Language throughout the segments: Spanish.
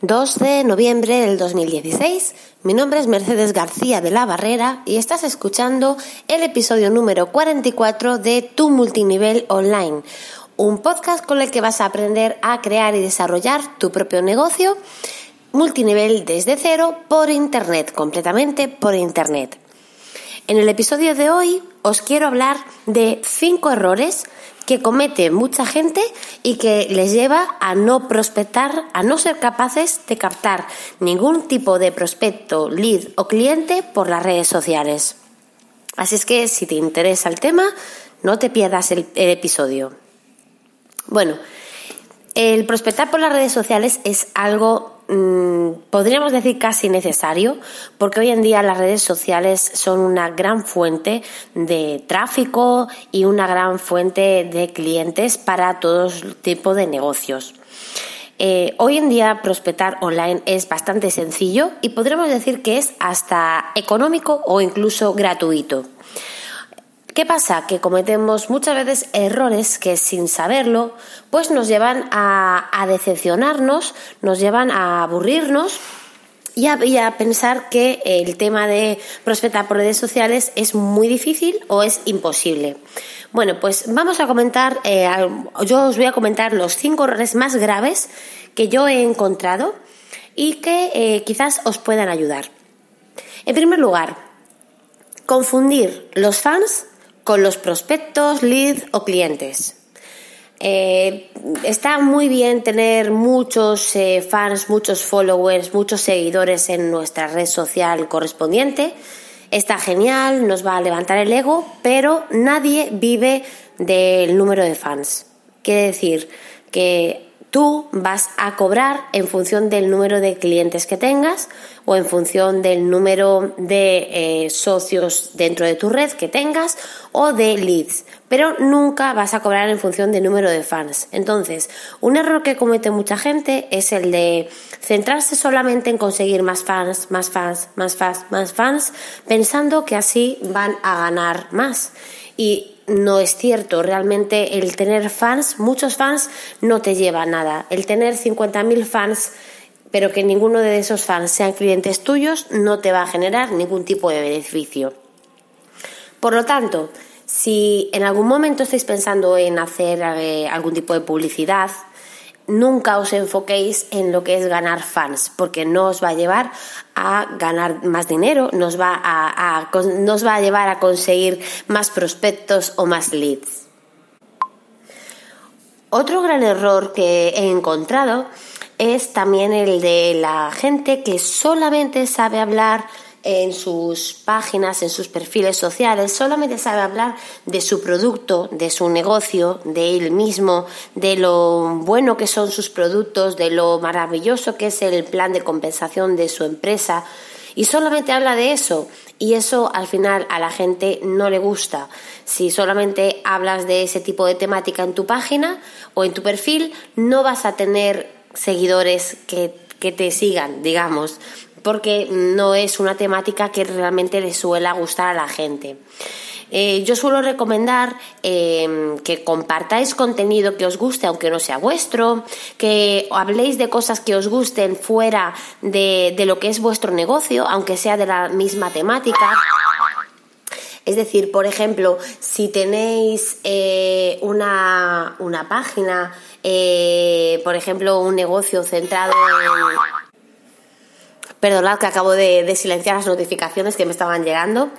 2 de noviembre del 2016. Mi nombre es Mercedes García de la Barrera y estás escuchando el episodio número 44 de Tu Multinivel Online, un podcast con el que vas a aprender a crear y desarrollar tu propio negocio multinivel desde cero por Internet, completamente por Internet. En el episodio de hoy os quiero hablar de 5 errores que comete mucha gente y que les lleva a no prospectar, a no ser capaces de captar ningún tipo de prospecto, lead o cliente por las redes sociales. Así es que si te interesa el tema, no te pierdas el, episodio. Bueno, el prospectar por las redes sociales es algo Mm, podríamos decir casi necesario, porque hoy en día las redes sociales son una gran fuente de tráfico y una gran fuente de clientes para todo tipo de negocios. Eh, hoy en día prospectar online es bastante sencillo y podríamos decir que es hasta económico o incluso gratuito. ¿Qué pasa? Que cometemos muchas veces errores que sin saberlo, pues nos llevan a, decepcionarnos, nos llevan a aburrirnos y a, pensar que el tema de prospectar por redes sociales es muy difícil o es imposible. Bueno, pues vamos a comentar, eh, yo os voy a comentar los cinco errores más graves que yo he encontrado y que eh, quizás os puedan ayudar. En primer lugar, confundir los fans con los prospectos, leads o clientes. Eh, está muy bien tener muchos eh, fans, muchos followers, muchos seguidores en nuestra red social correspondiente. Está genial, nos va a levantar el ego, pero nadie vive del número de fans. Quiere decir que tú vas a cobrar en función del número de clientes que tengas o en función del número de eh, socios dentro de tu red que tengas o de leads, pero nunca vas a cobrar en función del número de fans. Entonces, un error que comete mucha gente es el de centrarse solamente en conseguir más fans, más fans, más fans, más fans, pensando que así van a ganar más. Y no es cierto. Realmente el tener fans, muchos fans, no te lleva a nada. El tener 50.000 fans, pero que ninguno de esos fans sean clientes tuyos, no te va a generar ningún tipo de beneficio. Por lo tanto, si en algún momento estáis pensando en hacer eh, algún tipo de publicidad, nunca os enfoquéis en lo que es ganar fans, porque no os va a llevar a ganar más dinero, nos va a, nos va a llevar a conseguir más prospectos o más leads. Otro gran error que he encontrado es también el de la gente que solamente sabe hablar en sus páginas, en sus perfiles sociales, solamente sabe hablar de su producto, de su negocio, de él mismo, de lo bueno que son sus productos, de lo maravilloso que es el plan de compensación de su empresa. Y solamente habla de eso. Y eso al final a la gente no le gusta. Si solamente hablas de ese tipo de temática en tu página o en tu perfil, no vas a tener seguidores que, que te sigan, digamos porque no es una temática que realmente le suele gustar a la gente. Eh, yo suelo recomendar eh, que compartáis contenido que os guste, aunque no sea vuestro, que habléis de cosas que os gusten fuera de, lo que es vuestro negocio, aunque sea de la misma temática. Es decir, por ejemplo, si tenéis eh, una, una, página, por ejemplo, un negocio centrado en Perdonad que acabo de, silenciar las notificaciones que me estaban llegando.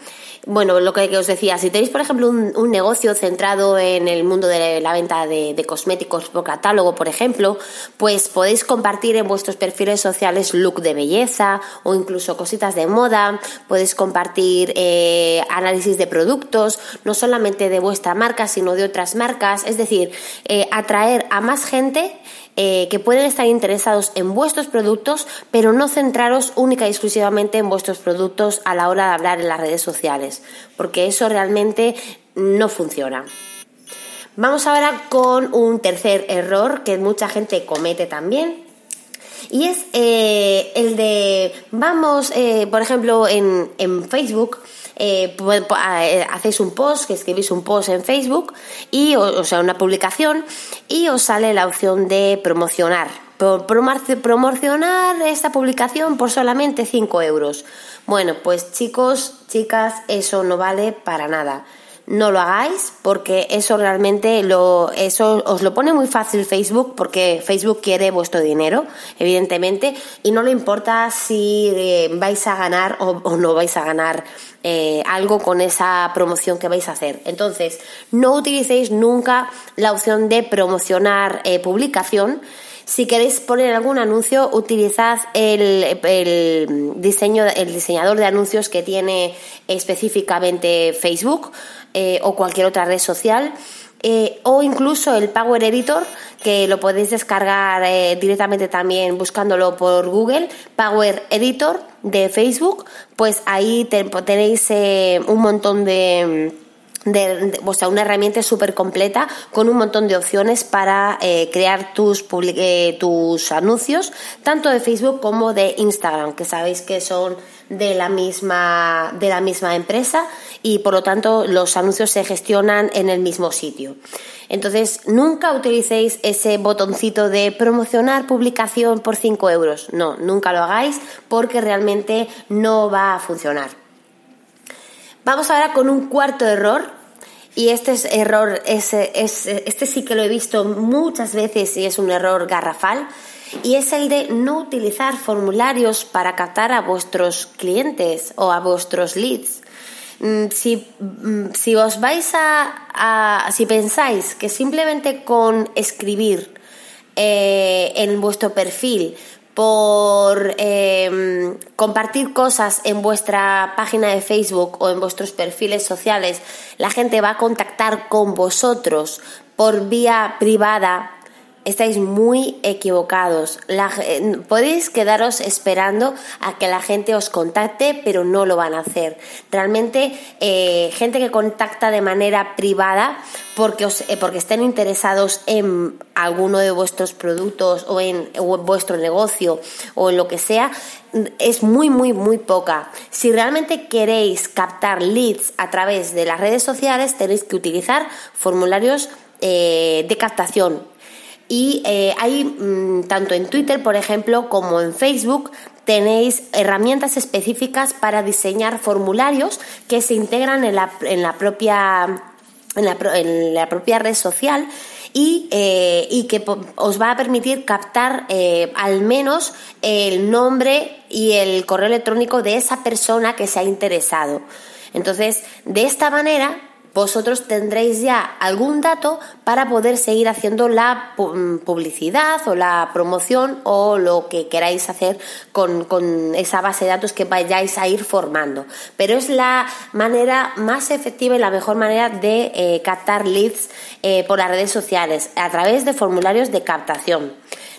Bueno, lo que, os decía, si tenéis, por ejemplo, un, negocio centrado en el mundo de la venta de, cosméticos por catálogo, por ejemplo, pues podéis compartir en vuestros perfiles sociales look de belleza o incluso cositas de moda, podéis compartir eh, análisis de productos, no solamente de vuestra marca, sino de otras marcas, es decir, eh, atraer a más gente eh, que pueden estar interesados en vuestros productos, pero no centraros única y exclusivamente en vuestros productos a la hora de hablar en las redes sociales, porque eso realmente no funciona. Vamos ahora con un tercer error que mucha gente comete también, y es eh, el de, vamos, eh, por ejemplo, en, en Facebook, eh, hacéis un post, que escribís un post en Facebook, y, o, sea, una publicación, y os sale la opción de promocionar promocionar esta publicación por solamente 5 euros. Bueno, pues chicos, chicas, eso no vale para nada no lo hagáis porque eso realmente lo eso os lo pone muy fácil Facebook porque Facebook quiere vuestro dinero evidentemente y no le importa si eh, vais a ganar o, no vais a ganar eh, algo con esa promoción que vais a hacer. Entonces no utilicéis nunca la opción de promocionar eh, publicación si queréis poner algún anuncio, utilizad el, diseño, el diseñador de anuncios que tiene específicamente Facebook eh, o cualquier otra red social. Eh, o incluso el Power Editor, que lo podéis descargar eh, directamente también buscándolo por Google, Power Editor de Facebook, pues ahí tenéis un montón de de, o sea, una herramienta súper completa con un montón de opciones para eh, crear tus, eh, tus anuncios, tanto de Facebook como de Instagram, que sabéis que son de la misma, de la misma empresa y por lo tanto los anuncios se gestionan en el mismo sitio. Entonces, nunca utilicéis ese botoncito de promocionar publicación por 5 euros. No, nunca lo hagáis porque realmente no va a funcionar. Vamos ahora con un cuarto error. Y este es error, es, este sí que lo he visto muchas veces y es un error garrafal. Y es el de no utilizar formularios para captar a vuestros clientes o a vuestros leads. Mm, si, mm, si os vais a, si pensáis que simplemente con escribir eh, en vuestro perfil por em, compartir cosas en vuestra página de Facebook o en vuestros perfiles sociales, la gente va a contactar con vosotros por vía privada estáis muy equivocados. Eh, podéis quedaros esperando a que la gente os contacte, pero no lo van a hacer. Realmente, eh, gente que contacta de manera privada porque, os, eh, porque estén interesados en alguno de vuestros productos o en, o en vuestro negocio o en lo que sea, es muy, muy, muy poca. Si realmente queréis captar leads a través de las redes sociales, tenéis que utilizar formularios de captación y eh, hay, mm, tanto en Twitter, por ejemplo, como en Facebook, tenéis herramientas específicas para diseñar formularios que se integran en la, en la propia en la, en la, propia red social y, eh, y, que os va a permitir captar eh, al menos el nombre y el correo electrónico de esa persona que se ha interesado. Entonces, de esta manera vosotros tendréis ya algún dato para poder seguir haciendo la publicidad o la promoción o lo que queráis hacer con, esa base de datos que vayáis a ir formando. Pero es la manera más efectiva y la mejor manera de eh, captar leads eh, por las redes sociales a través de formularios de captación.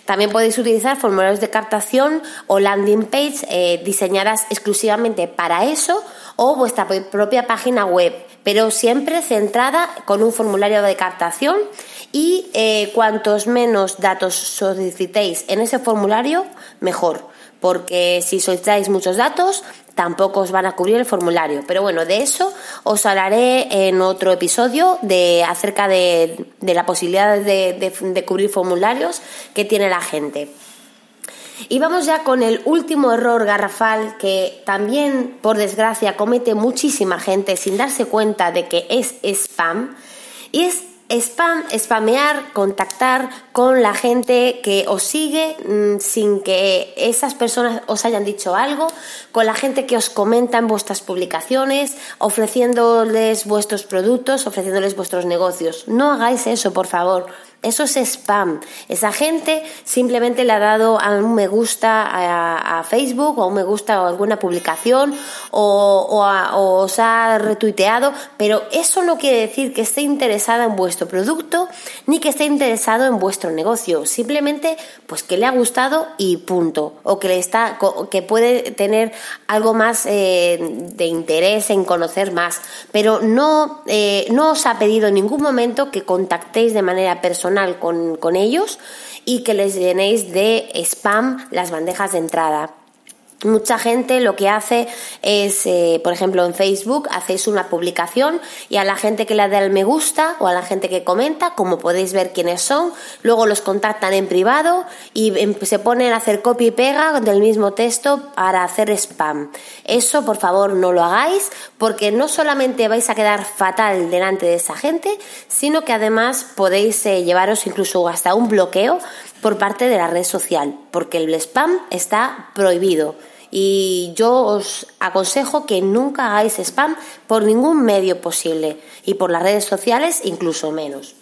También podéis utilizar formularios de captación o landing page eh, diseñadas exclusivamente para eso o vuestra propia página web, pero siempre centrada con un formulario de captación y eh, cuantos menos datos solicitéis en ese formulario, mejor, porque si solicitáis muchos datos, tampoco os van a cubrir el formulario. Pero bueno, de eso os hablaré en otro episodio de acerca de, la posibilidad de cubrir formularios que tiene la gente. Y vamos ya con el último error garrafal que también, por desgracia, comete muchísima gente sin darse cuenta de que es spam. Y es spam, spamear, contactar con la gente que os sigue mm, sin que esas personas os hayan dicho algo, con la gente que os comenta en vuestras publicaciones, ofreciéndoles vuestros productos, ofreciéndoles vuestros negocios. No hagáis eso, por favor. Eso es spam. Esa gente simplemente le ha dado a un me gusta a, Facebook o a un me gusta a alguna publicación o, os ha retuiteado, pero eso no quiere decir que esté interesada en vuestro producto ni que esté interesado en vuestro negocio. Simplemente, pues que le ha gustado y punto. O que le está, que puede tener algo más eh, de interés en conocer más. Pero no, eh, no os ha pedido en ningún momento que contactéis de manera personal con, ellos y que les llenéis de spam las bandejas de entrada. Mucha gente lo que hace es, eh, por ejemplo, en Facebook hacéis una publicación y a la gente que le da el me gusta o a la gente que comenta, como podéis ver quiénes son, luego los contactan en privado y em, se ponen a hacer copia y pega del mismo texto para hacer spam. Eso, por favor, no lo hagáis porque no solamente vais a quedar fatal delante de esa gente, sino que además podéis eh, llevaros incluso hasta un bloqueo por parte de la red social, porque el spam está prohibido. Y yo os aconsejo que nunca hagáis spam por ningún medio posible y por las redes sociales incluso menos.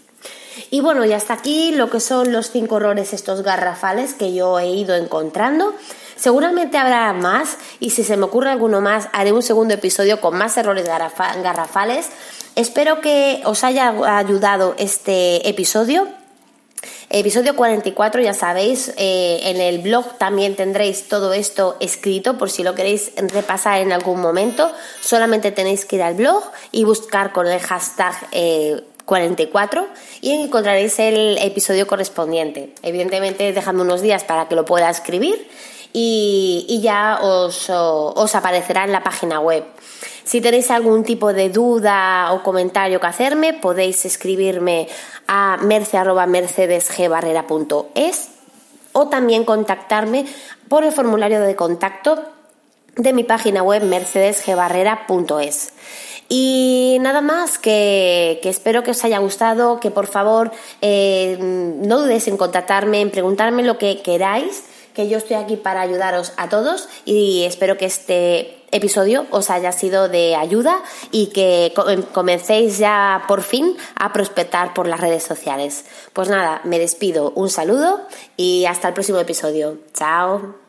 Y bueno, y hasta aquí lo que son los cinco errores estos garrafales que yo he ido encontrando. Seguramente habrá más y si se me ocurre alguno más haré un segundo episodio con más errores garrafales. Espero que os haya ayudado este episodio Episodio 44, ya sabéis, eh, en el blog también tendréis todo esto escrito por si lo queréis repasar en algún momento. Solamente tenéis que ir al blog y buscar con el hashtag 44 eh, y encontraréis el episodio correspondiente. Evidentemente, dejando unos días para que lo pueda escribir y, ya os, os aparecerá en la página web. Si tenéis algún tipo de duda o comentario que hacerme, podéis escribirme a merce.mercedesgbarrera.es o también contactarme por el formulario de contacto de mi página web mercedesgbarrera.es. Y nada más, que, espero que os haya gustado, que por favor eh, no dudéis en contactarme, en preguntarme lo que queráis que yo estoy aquí para ayudaros a todos y espero que este episodio os haya sido de ayuda y que comencéis ya por fin a prospectar por las redes sociales. Pues nada, me despido, un saludo y hasta el próximo episodio. Chao.